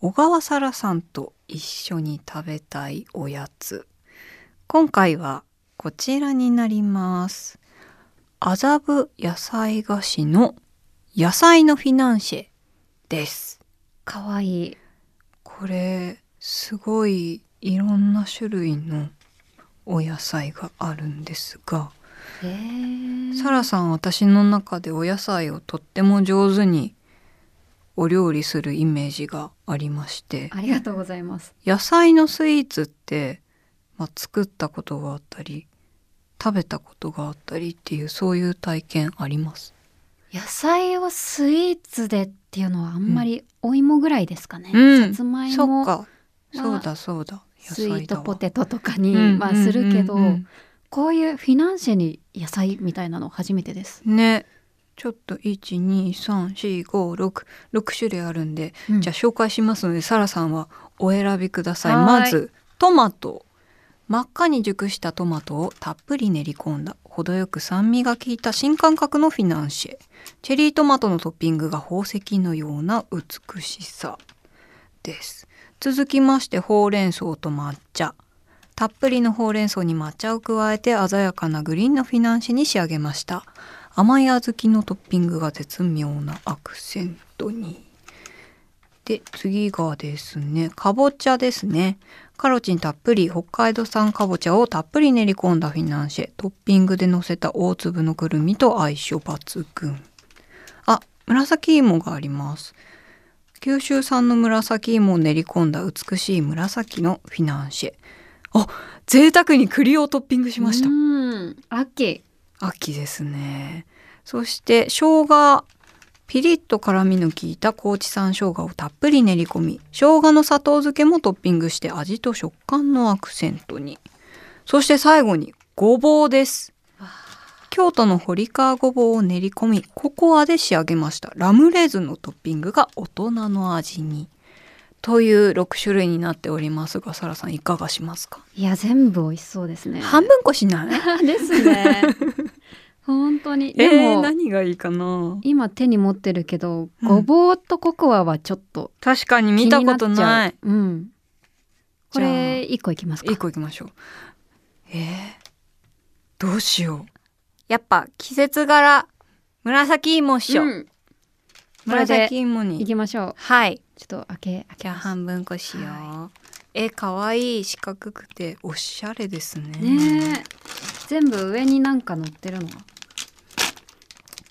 小川沙羅さんと一緒に食べたいおやつ。今回はこちらになります。麻布野菜菓子の野菜のフィナンシェです。かわいい。これすごいいろんな種類のお野菜があるんですがサラさん私の中でお野菜をとっても上手にお料理するイメージがありまして。ありがとうございます。野菜のスイーツって、まあ、作ったことがあったり食べたことがあったりっていうそういう体験あります。野菜をスイーツでっていうのはあんまりお芋ぐらいですかね、うん。さつまいもか。そうだそうだ。スイートポテテトとかに、まあするけど、こういうフィナンシェに野菜みたいなの初めてです、ねちょっと1234566種類あるんで、うん。じゃあ紹介しますのでサラさんはお選びください。まずトマト。真っ赤に熟したトマトをたっぷり練り込んだ程よく酸味が効いた新感覚のフィナンシェ。チェリートマトのトッピングが宝石のような美しさ。です。続きましてほうれん草と抹茶。たっぷりのほうれん草に抹茶を加えて鮮やかなグリーンのフィナンシェに仕上げました甘い小豆のトッピングが絶妙なアクセントに。で次がですねかぼちゃですね。カロチンたっぷり北海道産かぼちゃをたっぷり練り込んだフィナンシェ。トッピングで乗せた大粒のくるみと相性抜群。あ紫芋があります。九州産の紫芋を練り込んだ美しい紫のフィナンシェ。あ贅沢に栗をトッピングしました。うん秋秋ですね。そして生姜。ピリッと辛みの効いた高知産生姜をたっぷり練り込み生姜の砂糖漬けもトッピングして味と食感のアクセントに。そして最後にごぼうです。京都の堀川ごぼうを練り込みココアで仕上げました。ラムレーズンのトッピングが大人の味に。という6種類になっておりますがサラさんいかがしますか？いや全部美味しそうですね。半分こしない？ですね。本当に。えでも、ー、何がいいかな？今手に持ってるけど、うん。ごぼうとココアはちょっと確かに見たことない。う。うん。これ一個いきますか？一個いきましょう。えー、どうしよう。やっぱ季節柄紫芋っしょ、うん紫芋にいきましょうはいちょっと開け開けます半分こしよう、はえ可愛い四角くておしゃれですねね全部上になんか乗ってるの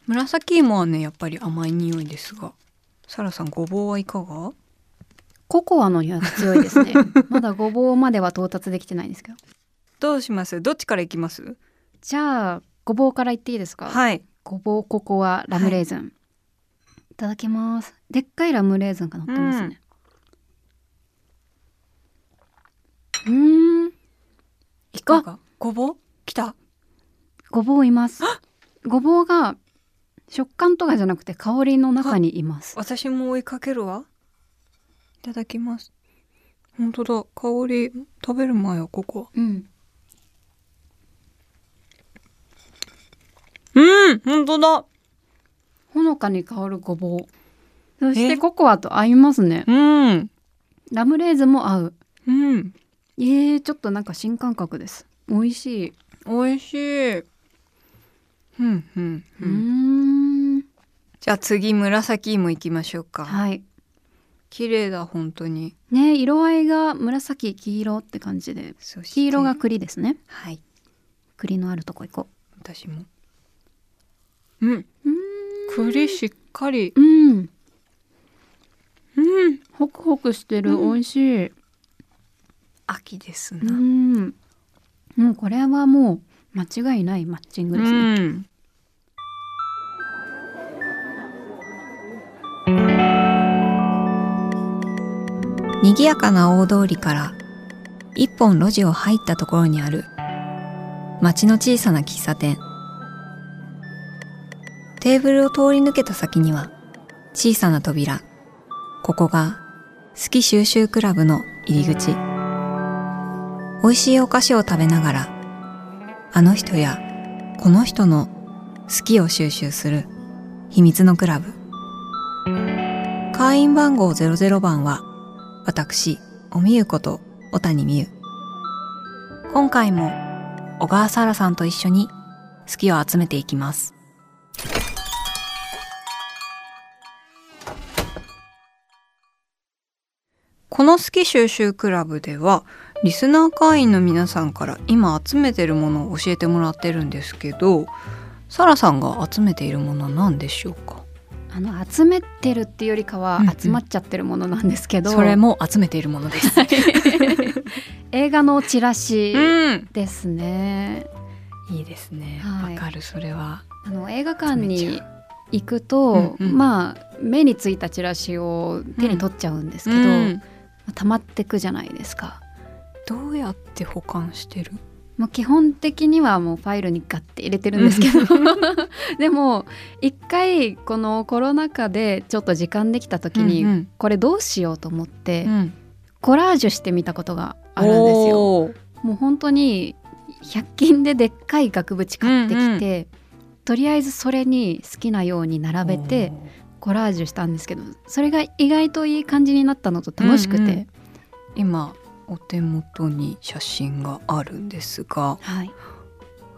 紫芋はねやっぱり甘い匂いですがサラさんごぼうはいかがココアの匂いが強いですねまだごぼうまでは到達できてないんですけどどうしますどっちからいきますじゃあごぼうからいっていいですかはいごぼうココアラムレーズン、い、ただきます。でっかいラムレーズンが乗ってますね。うーん。いかが？ごぼう？きた。ごぼういます。ごぼうが食感とかじゃなくて香りの中にいます。私も追いかけるわ。いただきます。本当だ。香り食べる前はここ。うん。うん本当だほのかに香るごぼう。そしえ？てココアと合いますね。うん。ラムレーズンも合う。うん。えー、ちょっとなんか新感覚です。美味しい。美味しい。うんうんううん。じゃあ次紫芋いきましょうか。はい。綺麗だ本当に。ね色合いが紫黄色って感じで。黄色が栗ですね。はい。栗のあるとこ行こ私も。うん。うう栗しっかり。うん。うん。ホクホクしてる、うん。美味しい。秋ですうな、ん。もうこれはもう間違いないマッチングですね、うん。賑やかな大通りから一本路地を入ったところにある町の小さな喫茶店テーブルを通り抜けた先には小さな扉。ここが好き収集クラブの入り口。美味しいお菓子を食べながらあの人やこの人の好きを収集する秘密のクラブ。会員番号00番は私おみゆこと小谷美優。今回も小川沙羅さんと一緒に好きを集めていきます。この好き収集クラブではリスナー会員の皆さんから今集めてるものを教えてもらってるんですけどサラさんが集めているものは何でしょうか？あの集めてるっていうよりかはうんうん集まっちゃってるものなんですけど、それも集めているものです。映画のチラシうん、ですね。いいですね。わ、はいかるそれは。あの映画館に行くと、うんうんまあ目についたチラシを手に取っちゃうんですけど、うん溜まってくじゃないですか。どうやって保管してる？もう基本的にはもうファイルにガッて入れてるんですけど でも一回このコロナ禍でちょっと時間できた時に、うんこれどうしようと思って、うんコラージュしてみたことがあるんですよ。もう本当に100均ででっかい額縁買ってきて、とりあえずそれに好きなように並べてコラージュしたんですけどそれが意外といい感じになったのと楽しくて、うんうん。今お手元に写真があるんですが、はい。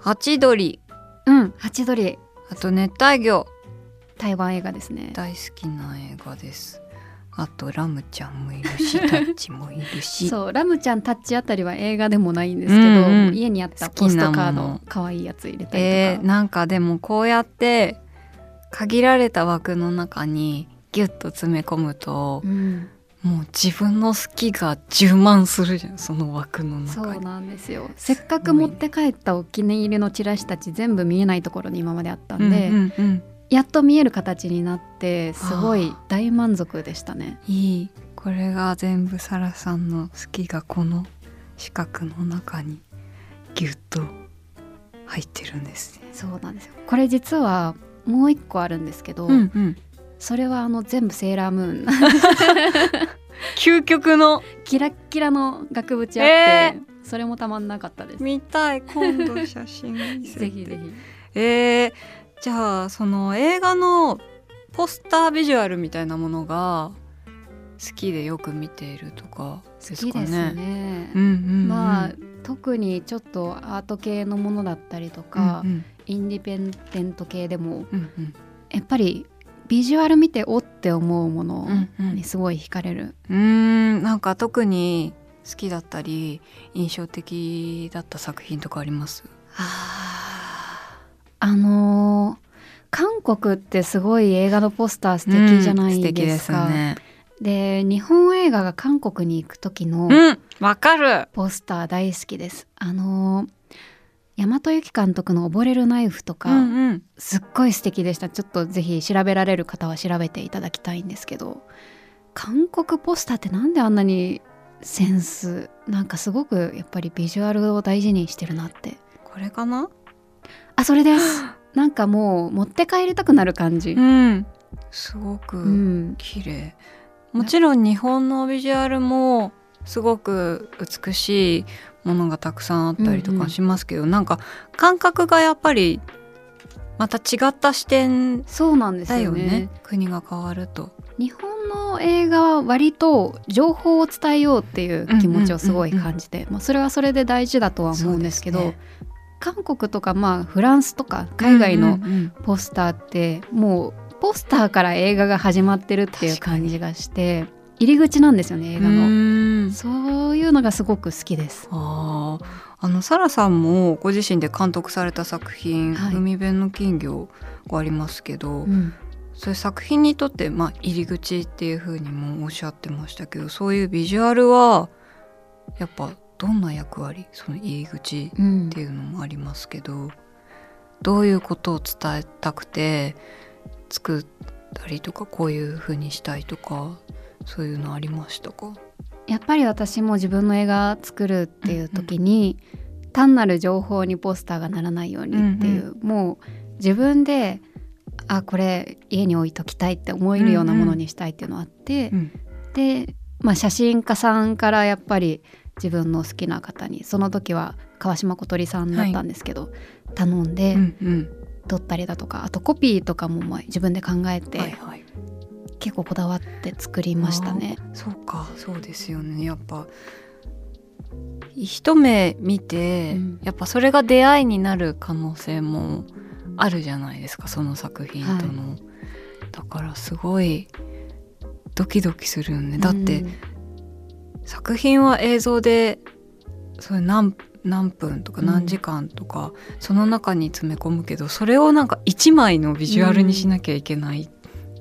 ハチドリ、うんハチドリ。あと熱帯魚。台湾映画ですね。大好きな映画です。あとラムちゃんもいるし、タッチもいるし。そうラムちゃんタッチあたりは映画でもないんですけど、うんうん家にあったポストカー好きなものド可愛いやつ入れたりとか、えー、なんかでもこうやって限られた枠の中にギュッと詰め込むとうん、もう自分の好きが充満するじゃんその枠のそう。なんですよ。せっかく持って帰ったお気に入りのチラシたち全部見えないところに今まであったんで、うんうんうんやっと見える形になってすごい大満足でしたね。いい。これが全部サラさんの好きがこの四角の中にギュッと入ってるんですね。そうなんですよ。これ実はもう一個あるんですけど、うんうん、それはあの全部セーラームーン。究極の。キラッキラの額縁あって、えそれもたまんなかったです。見たい。今度写真 ぜひぜひ。えー、じゃあその映画のポスタービジュアルみたいなものが好きでよく見ているとかですかね。好きですね。うんうんうん、まあ特にちょっとアート系のものだったりとか、うんインディペンデント系でもうんうんやっぱりビジュアル見ておって思うものうんうんにすごい惹かれる、うーんなんか特に好きだったり印象的だった作品とかあります？あのー韓国ってすごい映画のポスター素敵じゃないでですすか。ね。で日本映画が韓国に行く時のうんわかる。ポスター大好きです。あのー大和由紀監督の溺れるナイフとか、うんうん。すっごい素敵でした。ちょっとぜひ調べられる方は調べていただきたいんですけど韓国ポスターってなんであんなにセンスなんかすごくやっぱりビジュアルを大事にしてるなって。これかな？あそれです。なんかもう持って帰りたくなる感じ。うん。すごうくん。綺麗。もちろん日本のビジュアルもすごく美しいものがたくさんあったりとうんうんかしますけど、なんか感覚がやっぱりまた違った視点そうなんですだよよね。ね国が変わると。日本の映画は割と情報を伝えようっていう気持ちをすごい感じて、まあ、それはそれで大事だとは思うんですけどそうです韓国とかまあフランスとか海外のうんうんうんポスターってもうポスターから映画が始まってるっていう感じがして入り口なんですよね映画うの。そういうのがすごく好きです。あー。あのサラさんもご自身で監督された作品「はい。海辺の金魚」がありますけど、うん。そういう作品にとって、まあ、入り口っていうふうにもおっしゃってましたけどそういうビジュアルはやっぱどんな役割？その入り口っうんていうのもありますけどどういうことを伝えたくて作ったりとかこういうふうにしたいとかそういうのありましたか？やっぱり私も自分の映画作るっていう時に、単なる情報にポスターがならないようにっていう、もう自分であこれ家に置いときたいって思えるようなものにしたいっていうのがあって、うん。で、まあ、写真家さんからやっぱり自分の好きな方にその時は川島小鳥さんだったんですけど、頼んでうんうん。撮ったりだとかあとコピーとかもまあ自分で考えて、はいはい。化結構こだわって作りましたね。そうかそうですよね。やっぱ一目見て、うん、やっぱそれが出会いになる可能性もあるじゃないですかその作品との、はい、だからすごいドキドキするよね。だって、うん、作品は映像でそれ何何分とか何時間とか、その中に詰め込むけどそれをなんか1枚のビジュアルにしなきゃいけないっ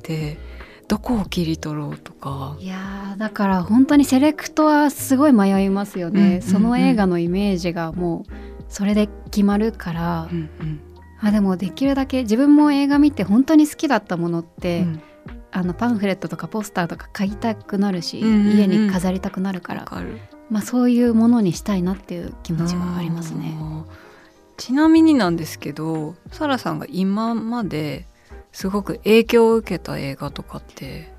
て、どこを切り取ろうとか。いやだから本当にセレクトはすごい迷いますよね、うんうんうん、その映画のイメージがもうそれで決まるから、うんうん、あでもできるだけ自分も映画見て本当に好きだったものって、うん、あのパンフレットとかポスターとか買いたくなるし、うんうんうん、家に飾りたくなるから、まあ、そういうものにしたいなっていう気持ちはありますね。ちなみになんですけどサラさんが今まですごく影響を受けた映画とかって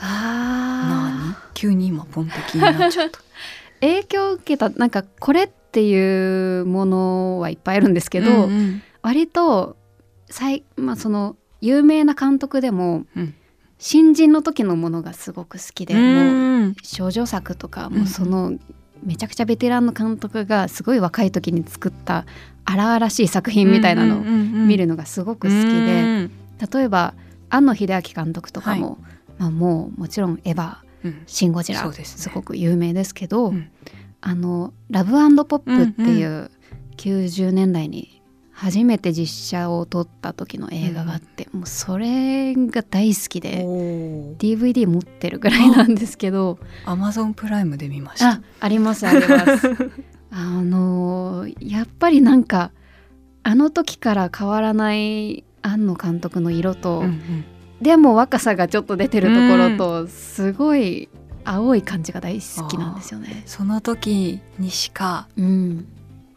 何？急に今ポンと気になっちゃった。影響を受けたなんかこれっていうものはいっぱいあるんですけど、うんうん、割と最、まあ、その有名な監督でも、うん、新人の時のものがすごく好きで、もう少女作とかもその、めちゃくちゃベテランの監督がすごい若い時に作った荒々しい作品みたいなのを見るのがすごく好きで、例えば庵野秀明監督とかも、はい、まあ、もうもちろん「エヴァ」うん「シン・ゴジラ」ね、すごく有名ですけど、うん、あの「ラブポップ」っていう90年代に初めて実写を撮った時の映画があって、うん、もうそれが大好きで DVD 持ってるぐらいなんですけどアマゾンプライムで見ました。あありますあります。あ のやっぱりなんかあの時から変わらない庵野監督の色と、うんうん、でも若さがちょっと出てるところと、すごい青い感じが大好きなんですよね。その時にしか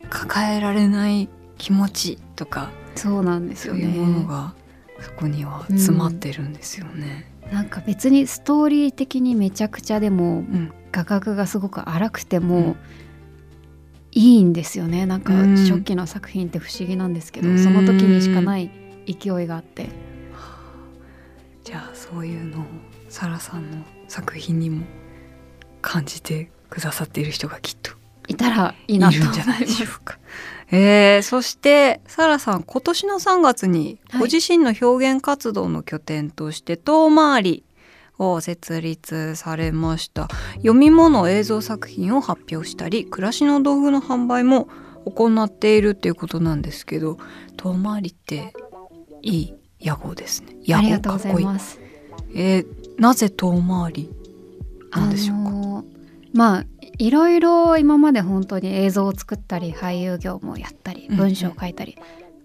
抱えられない気持ちとか、そうなんですよね。いうものがそこには詰まってるんですよね。うん、なんか別にストーリー的にめちゃくちゃでも、うん、画角がすごく荒くても、うん。いいんですよね。なんか初期の作品って不思議なんですけど、うん、その時にしかない勢いがあって、じゃあそういうのをサラさんの作品にも感じてくださっている人がきっといたらいいなと。思いじゃないでしょうか。えー、そしてサラさん今年の3月にご自身の表現活動の拠点として遠回りを設立されました。読み物映像作品を発表したり暮らしの道具の販売も行っているっていうことなんですけど遠回りっていい屋号ですね。屋号かっこいい。えー、なぜ遠回りなんでしょうか？あのー、まあいろいろ今まで本当に映像を作ったり俳優業もやったり文章を書いたり、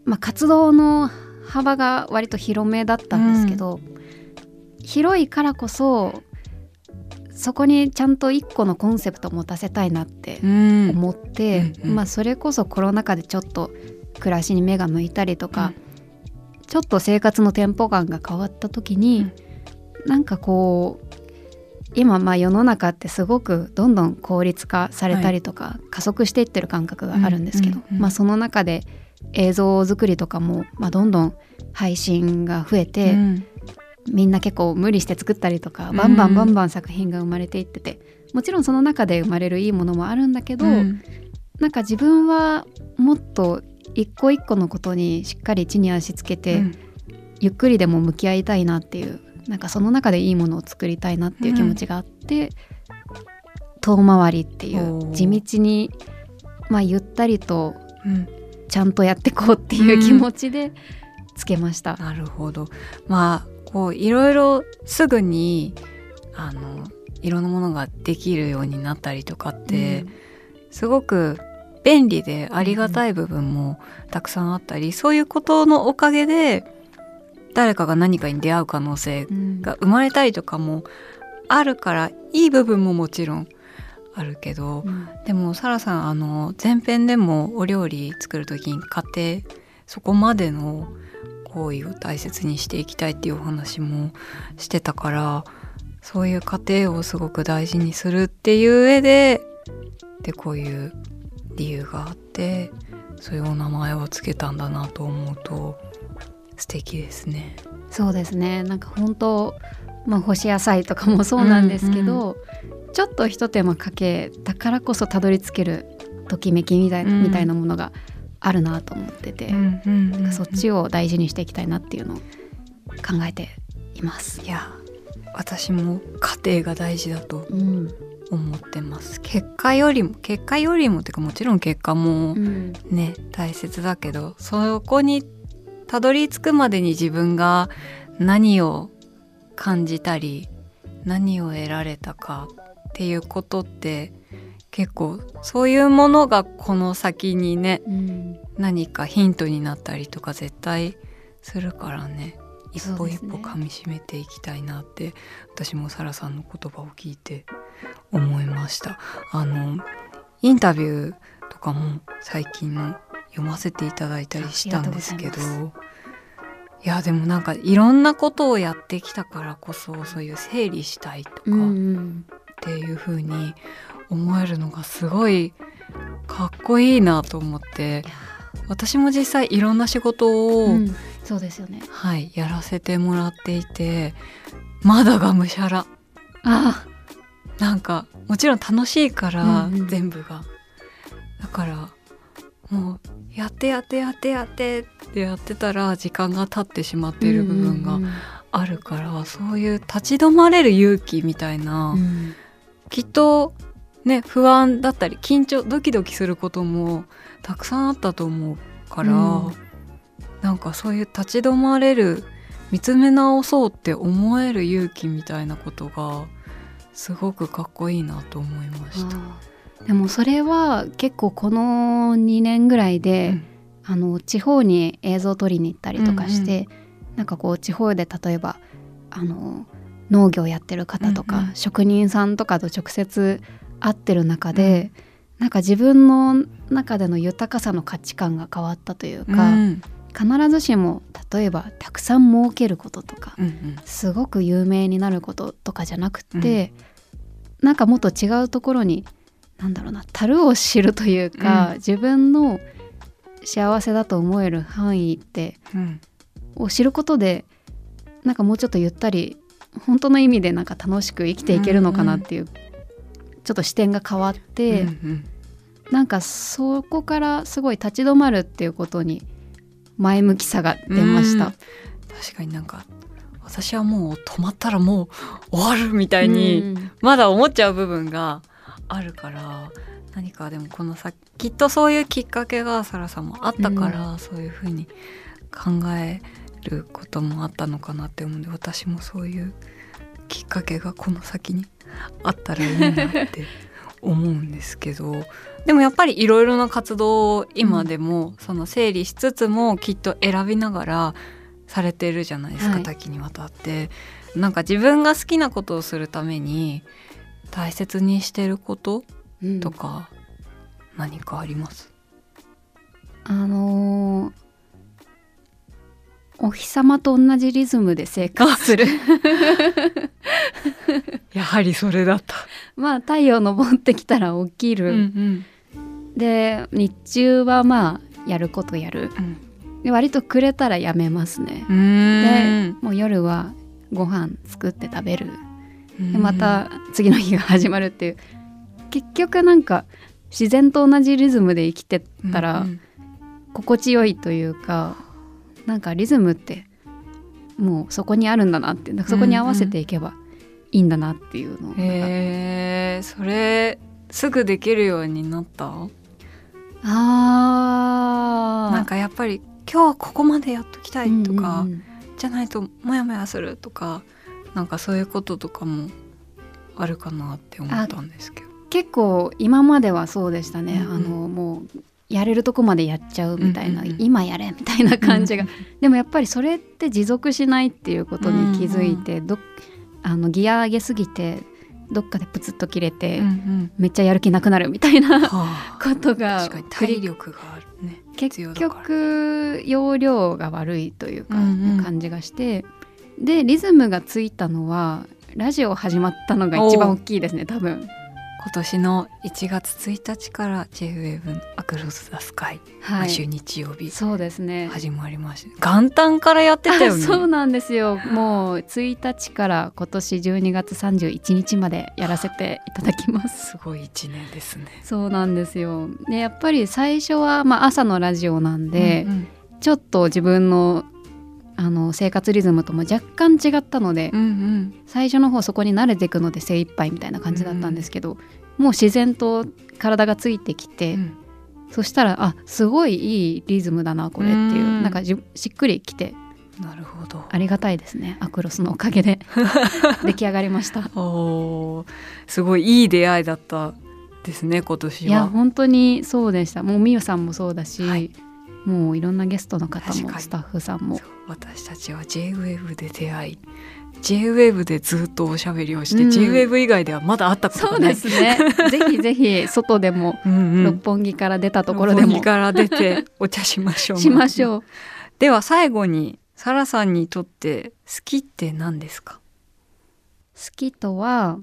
うん、まあ、活動の幅が割と広めだったんですけど、うん、広いからこそそこにちゃんと一個のコンセプトを持たせたいなって思って、うん、まあ、それこそコロナ禍でちょっと暮らしに目が向いたりとか、ちょっと生活のテンポ感が変わった時に、うん、なんかこう今まあ世の中ってすごくどんどん効率化されたりとか、加速していってる感覚があるんですけど、まあ、その中で映像作りとかも、まあ、どんどん配信が増えて、うん、みんな結構無理して作ったりとかバンバンバンバン作品が生まれていっててもちろんその中で生まれるいいものもあるんだけど、うん、なんか自分はもっと一個一個のことにしっかり地に足つけて、うん、ゆっくりでも向き合いたいなっていうなんかその中でいいものを作りたいなっていう気持ちがあって、うん、遠回りっていう地道にまあゆったりとちゃんとやってこうっていう気持ちでつけました。なるほど。まあこういろいろすぐにあのいろんなものができるようになったりとかって、すごく便利でありがたい部分もたくさんあったり、そういうことのおかげで誰かが何かに出会う可能性が生まれたりとかもあるからいい部分ももちろんあるけど、うん、でもサラさんあの前編でもお料理作る時に家庭そこまでの行為を大切にしていきたいっていうお話もしてたからそういう過程をすごく大事にするっていう上ででこういう理由があってそういうお名前をつけたんだなと思うと素敵ですね。そうですね。なんか本当まあ、干し野菜とかもそうなんですけど、うんうん、ちょっと一手間かけたからこそたどり着けるときめきみたいな,、みたいなものがあるなと思ってて、そっちを大事にしていきたいなっていうのを考えています。いや私も家庭が大事だと思ってます、うん、結果よりも結果よりもっていうかもちろん結果もね、うん、大切だけどそこにたどり着くまでに自分が何を感じたり何を得られたかっていうことって結構そういうものがこの先にね、うん、何かヒントになったりとか絶対するからね。一歩一歩噛みしめていきたいなって、ね、私もサラさんの言葉を聞いて思いました。あのインタビューとかも最近の読ませていただいたりしたんですけど。いやでもなんかいろんなことをやってきたからこそそういう整理したいとかっていう風に思えるのがすごいかっこいいなと思って。私も実際いろんな仕事を、うん、そうですよね。はいやらせてもらっていてまだがむしゃら。あなんかもちろん楽しいから、全部が。だからもうやってやってやってやってってやってたら時間が経ってしまっている部分があるから、そういう立ち止まれる勇気みたいな、うん、きっとね不安だったり緊張ドキドキすることもたくさんあったと思うから、うん、なんかそういう立ち止まれる見つめ直そうって思える勇気みたいなことがすごくかっこいいなと思いました。でもそれは結構この2年ぐらいで、うん、あの地方に映像を撮りに行ったりとかして、うんうん、なんかこう地方で例えばあの農業やってる方とか、うんうん、職人さんとかと直接会ってる中で、うん、なんか自分の中での豊かさの価値観が変わったというか、うん、必ずしも例えばたくさん儲けることとか、うんうん、すごく有名になることとかじゃなくて、うん、なんかもっと違うところになんだろうな樽を知るというか、うん、自分の幸せだと思える範囲って、うん、を知ることでなんかもうちょっとゆったり本当の意味でなんか楽しく生きていけるのかなっていう、うんうん、ちょっと視点が変わって、うんうん、なんかそこからすごい立ち止まるっていうことに前向きさが出ました。確かになんか私はもう止まったらもう終わるみたいにまだ思っちゃう部分があるから何かでもこのさきっとそういうきっかけがサラさんもあったから、うん、そういうふうに考えることもあったのかなって思うんで私もそういうきっかけがこの先にあったらいいなって思うんですけどでもやっぱりいろいろな活動を今でもその整理しつつもきっと選びながらされてるじゃないですか、はい、多岐にわたって。なんか自分が好きなことをするために大切にしてることとか何かあります、うん、あのー、お日様と同じリズムで生活する。やはりそれだった。まあ太陽昇ってきたら起きる、うんうん、で日中はまあやることやる、うん、で割とくれたらやめますね。でもう夜はご飯作って食べる。でまた次の日が始まるっていう。結局なんか自然と同じリズムで生きてたら心地よいというかなんかリズムってもうそこにあるんだなってそこに合わせていけばいいんだなっていうのを、へえそれすぐできるようになった？あなんかやっぱり今日はここまでやっときたいとか、うんうん、じゃないとモヤモヤするとかなんかそういうこととかもあるかなって思ったんですけど。結構今まではそうでしたね、うんうん、あのもうやれるとこまでやっちゃうみたいな、うんうん、今やれみたいな感じが、うんうん、でもやっぱりそれって持続しないっていうことに気づいて、うんうん、どあのギア上げすぎてどっかでプツッと切れて、うんうん、めっちゃやる気なくなるみたいな、はあ、ことが体力があるね結局容量が悪いというか、うんうん、感じがしてでリズムがついたのはラジオ始まったのが一番大きいですね多分今年の1月1日から J-WAVE のアクロス・ザ・スカイ、は毎週日曜日そうですね。始まりました。元旦からやってたよね。あ そうなんですよ。もう1日から今年12月31日までやらせていただきます。すごい一年ですね。そうなんですよ。でやっぱり最初は、まあ、朝のラジオなんで、うんうん。ちょっと自分のあの生活リズムとも若干違ったので、うんうん。最初の方そこに慣れていくので精一杯みたいな感じだったんですけど、もう自然と体がついてきて、うん。そしたらあすごいいいリズムだなこれっていう、うん。なんかじしっくりきてなるほど。ありがたいですね。アクロスのおかげで。出来上がりました。おー。すごいいい出会いだったですね今年いやは本当にそうでした。もうみゆさんもそうだし、はいもういろんなゲストの方もスタッフさんも。そう私たちは J-WAVE で出会い J-WAVE でずっとおしゃべりをして、うん。J-WAVE 以外ではまだ会ったことそうがないですね。ぜひぜひ外でも六本木から出たところでも。六本木から出てお茶しましょう。しましょう。では最後にサラさんにとって好きって何ですか？好きとは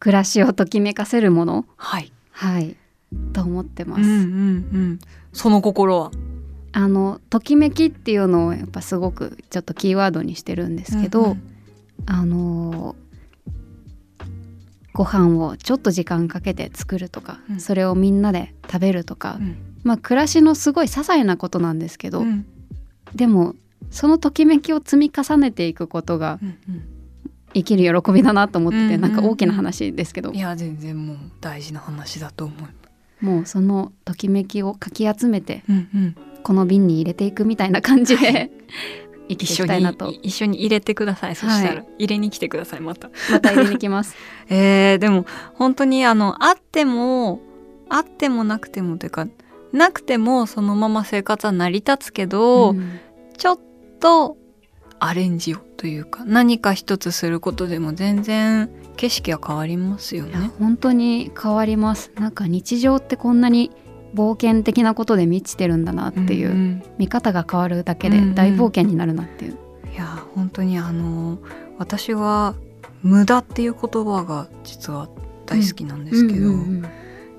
暮らしをときめかせるもの？はい。はい。と思ってます、うんうんうんその心は？あのときめきっていうのをやっぱすごくちょっとキーワードにしてるんですけど、うんうん。あのご飯をちょっと時間かけて作るとか、うん。それをみんなで食べるとか、うん。まあ暮らしのすごい些細なことなんですけど、うん。でもそのときめきを積み重ねていくことがうん生きる喜びだなと思ってて、うんうんうん。なんか大きな話ですけど、いや全然もう大事な話だと思うもうそのときめきをかき集めてうんうん。この瓶に入れていくみたいな感じで、は生きてい。一緒きたいなと。に一緒に入れてください。そしたら、は入れに来てくださいまた。また入れに来ます。えー、でも本当にあのあってもあってもなくてもというかなくてもそのまま生活は成り立つけど、うん。ちょっとアレンジをというか何か一つすることでも全然景色は変わりますよね。本当に変わります。なんか日常ってこんなに冒険的なことで満ちてるんだなっていう、んん。見方が変わるだけでうんうん。大冒険になるなっていう、いや本当にあの私は無駄っていう言葉が実は大好きなんですけど、うんうん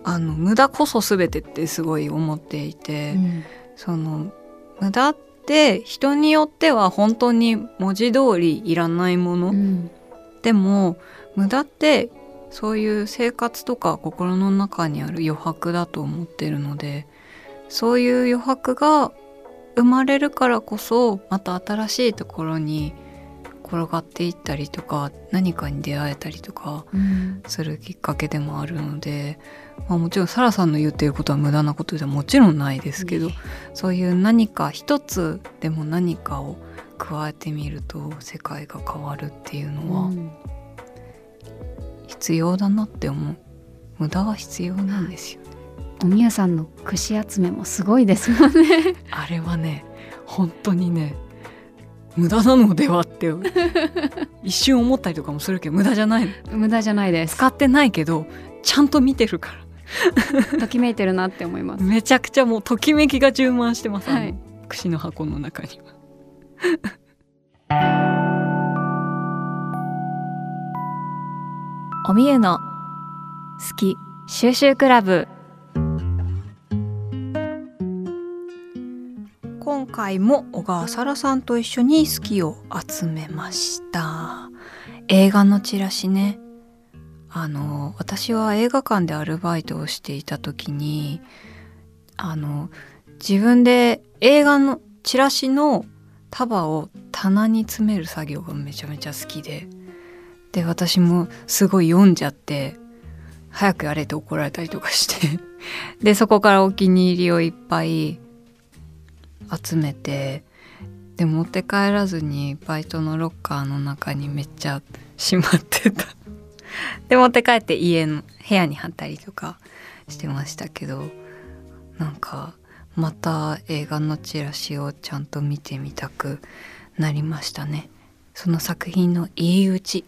あの無駄こそ全てってすごい思っていて、うん。その無駄って人によっては本当に文字通りいらないもの、うん。でも無駄ってそういう生活とか心の中にある余白だと思ってるのでそういう余白が生まれるからこそまた新しいところに転がっていったりとか何かに出会えたりとかうん。するきっかけでもあるので、まあ、もちろんサラさんの言っていることは無駄なことではもちろんないですけど、そういう何か一つでも何かを加えてみると世界が変わるっていうのはうん必要だなって思う。無駄は必要なんですよ、おみゆさんの串集めもすごいですもんね。あれはね本当にね無駄なのではって 一瞬思ったりとかもするけど無駄じゃない。の無駄じゃないです。使ってないけどちゃんと見てるから。ときめいてるなって思います。めちゃくちゃもうときめきが充満してます、はい。串の箱の中には。おみゆの好き収集クラブ。今回も小川沙羅さんと一緒に好きを集めました。映画のチラシね。あの私は映画館でアルバイトをしていた時にあの自分で映画のチラシの束を棚に詰める作業がめちゃめちゃ好きで。で私もすごい読んじゃって早くやれって怒られたりとかして。でそこからお気に入りをいっぱい集めてで持って帰らずにバイトのロッカーの中にめっちゃしまってた。で持って帰って家の部屋に貼ったりとかしてましたけどなんかまた映画のチラシをちゃんと見てみたくなりましたね。その作品の入り口。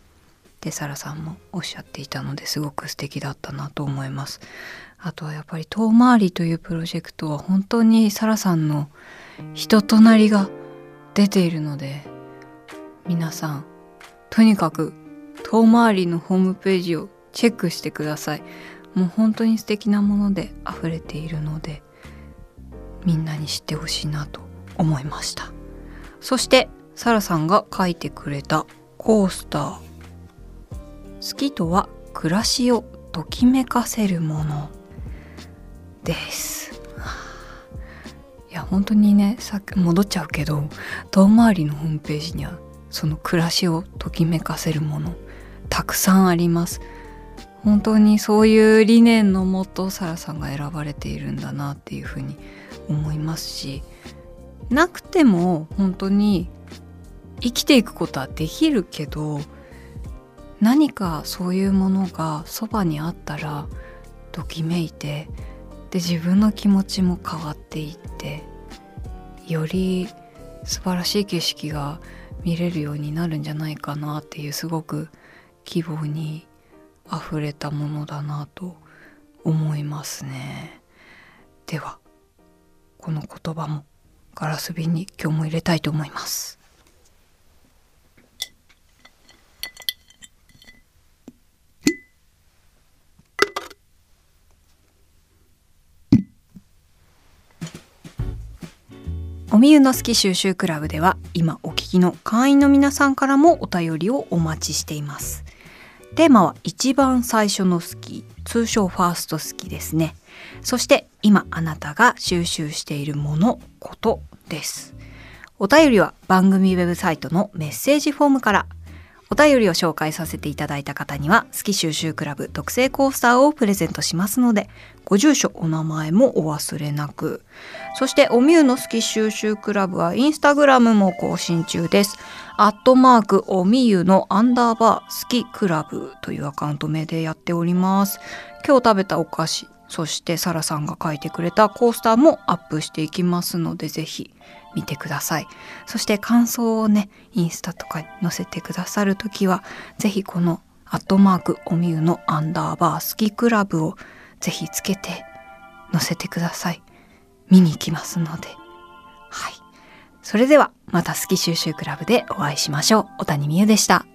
ってサラさんもおっしゃっていたのですごく素敵だったなと思います。あとはやっぱり遠回りというプロジェクトは本当にサラさんの人となりが出ているので皆さんとにかく遠回りのホームページをチェックしてください。もう本当に素敵なもので溢れているのでみんなに知ってほしいなと思いました。そしてサラさんが書いてくれたコースター。好きとは暮らしをときめかせるものです。いや本当にねさっき戻っちゃうけど遠回りのホームページにはその暮らしをときめかせるものたくさんあります。本当にそういう理念のもとサラさんが選ばれているんだなっていうふうに思いますしなくても本当に生きていくことはできるけど何かそういうものがそばにあったらときめいてで自分の気持ちも変わっていってより素晴らしい景色が見れるようになるんじゃないかなっていうすごく希望にあふれたものだなと思いますね。ではこの言葉もガラス瓶に今日も入れたいと思います。みゆの好き収集クラブでは今お聞きの会員の皆さんからもお便りをお待ちしています。テーマは一番最初の好き通称ファースト好きですね。そして今あなたが収集しているものことです。お便りは番組ウェブサイトのメッセージフォームから。お便りを紹介させていただいた方には好き収集クラブ特製コースターをプレゼントしますのでご住所お名前もお忘れなく。そしておみゆの好き収集クラブはインスタグラムも更新中です。アットマークおみゆのアンダーバー好きクラブというアカウント名でやっております。今日食べたお菓子そしてサラさんが書いてくれたコースターもアップしていきますのでぜひ。見てください。そして感想をねインスタとかに載せてくださる時はぜひこのアットマークおみゆのアンダーバー好きクラブをぜひつけて載せてください。見に行きますので。はい。それではまた好き収集クラブでお会いしましょう。小谷美優でした。